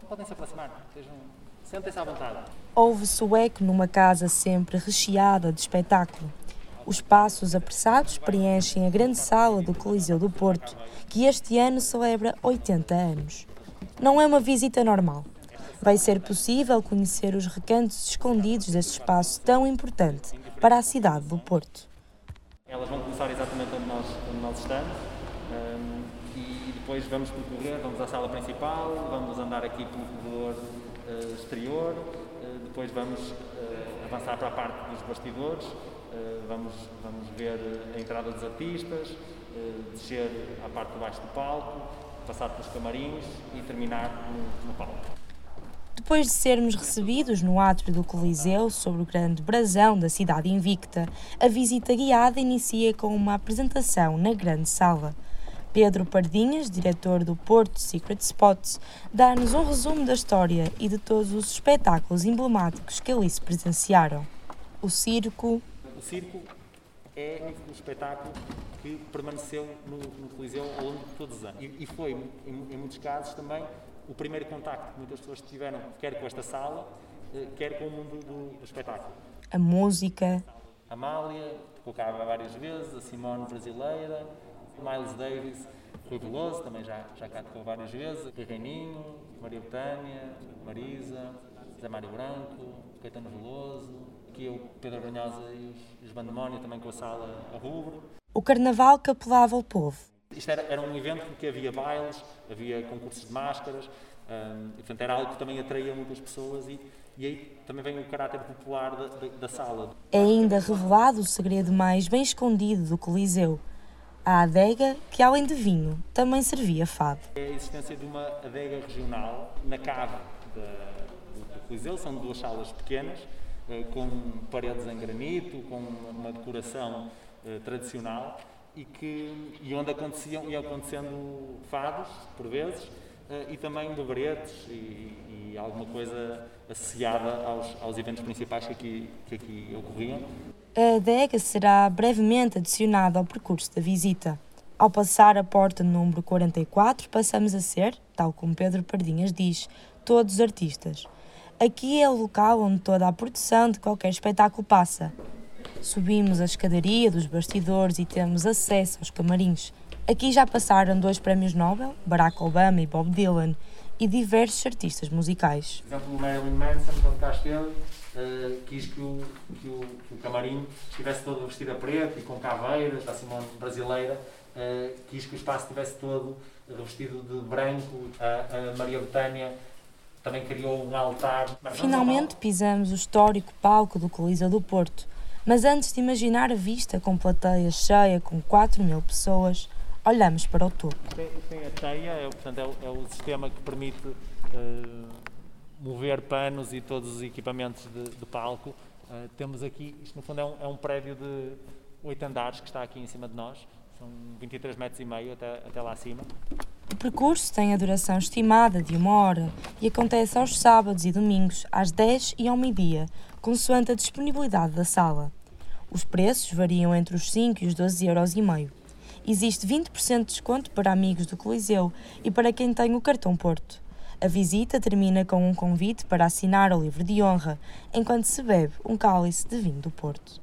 podem se aproximar, estejam, sentem-se à vontade. Ouve-se o eco numa casa sempre recheada de espetáculo. Os passos apressados preenchem a grande sala do Coliseu do Porto, que este ano celebra 80 anos. Não é uma visita normal. Vai ser possível conhecer os recantos escondidos deste espaço tão importante para a cidade do Porto. Elas vão começar exatamente onde nós, onde nós estamos um, depois vamos percorrer, vamos à sala principal, vamos andar aqui pelo corredor uh, exterior, uh, depois vamos uh, avançar para a parte dos bastidores, vamos, vamos ver a entrada dos artistas, descer à parte de baixo do palco, passar pelos camarins e terminar no, no palco. Depois de sermos recebidos no átrio do Coliseu, sobre o grande brasão da cidade invicta, a visita guiada inicia com uma apresentação na grande sala. Pedro Pardinhas, diretor do Porto Secret Spots, dá-nos um resumo da história e de todos os espetáculos emblemáticos que ali se presenciaram. O circo. O circo é um espetáculo que permaneceu no, no Coliseu ao longo de todos os anos. E, e foi, em, em muitos casos, também o primeiro contacto que muitas pessoas tiveram, quer com esta sala, eh, quer com o mundo do, do espetáculo. A música. A Amália, cá várias vezes, a Simone brasileira, Miles Davis, Rui Veloso, também já, já cá tocou várias vezes, o Reininho, Maria Betânia, Marisa, Zé Mário Branco, Caetano Veloso, aqui o Pedro Branhosa e os, Bandemónio, também com a sala a rubro. O carnaval capelava o povo isto era, era um evento em que havia bailes, havia concursos de máscaras, um, e, portanto era algo que também atraía muitas pessoas e, e aí também vem o caráter popular da, da, da sala. É ainda revelado o segredo mais bem escondido do Coliseu. A adega, que além de vinho, também servia fado. É a existência de uma adega regional na cave do Coliseu, são duas salas pequenas, eh, com paredes em granito, com uma decoração eh, tradicional e, que, e onde aconteciam, iam acontecendo fados, por vezes, e também beberetes e, e, alguma coisa associada aos, aos eventos principais que aqui, que aqui ocorriam. A adega será brevemente adicionada ao percurso da visita. Ao passar a porta número 44, passamos a ser, tal como Pedro Pardinhas diz, todos artistas. Aqui é o local onde toda a produção de qualquer espetáculo passa, Subimos a escadaria dos bastidores e temos acesso aos camarins. Aqui já passaram dois prémios Nobel, Barack Obama e Bob Dylan, e diversos artistas musicais. Por exemplo, o Marilyn Manson, quando cá esteve, uh, quis que o, que, o, que o camarim estivesse todo vestido a preto e com caveiras, da Simone brasileira, uh, quis que o espaço estivesse todo revestido de branco. A, a Maria Betânia também criou um altar. Finalmente pisamos o histórico palco do Coliseu do Porto, mas antes de imaginar a vista com plateia cheia com 4 mil pessoas, olhamos para o topo. Tem, a teia, é, portanto, é, o, é o sistema que permite uh, mover panos e todos os equipamentos de, de palco. Uh, temos aqui, isto no fundo é um, é um prédio de oito andares que está aqui em cima de nós, são 23 metros e meio até, até lá acima. O percurso tem a duração estimada de uma hora e acontece aos sábados e domingos, às 10 e ao meio-dia, consoante a disponibilidade da sala. Os preços variam entre os 5 e os 12 euros e meio. Existe 20% de desconto para amigos do Coliseu e para quem tem o cartão Porto. A visita termina com um convite para assinar o livro de honra, enquanto se bebe um cálice de vinho do Porto.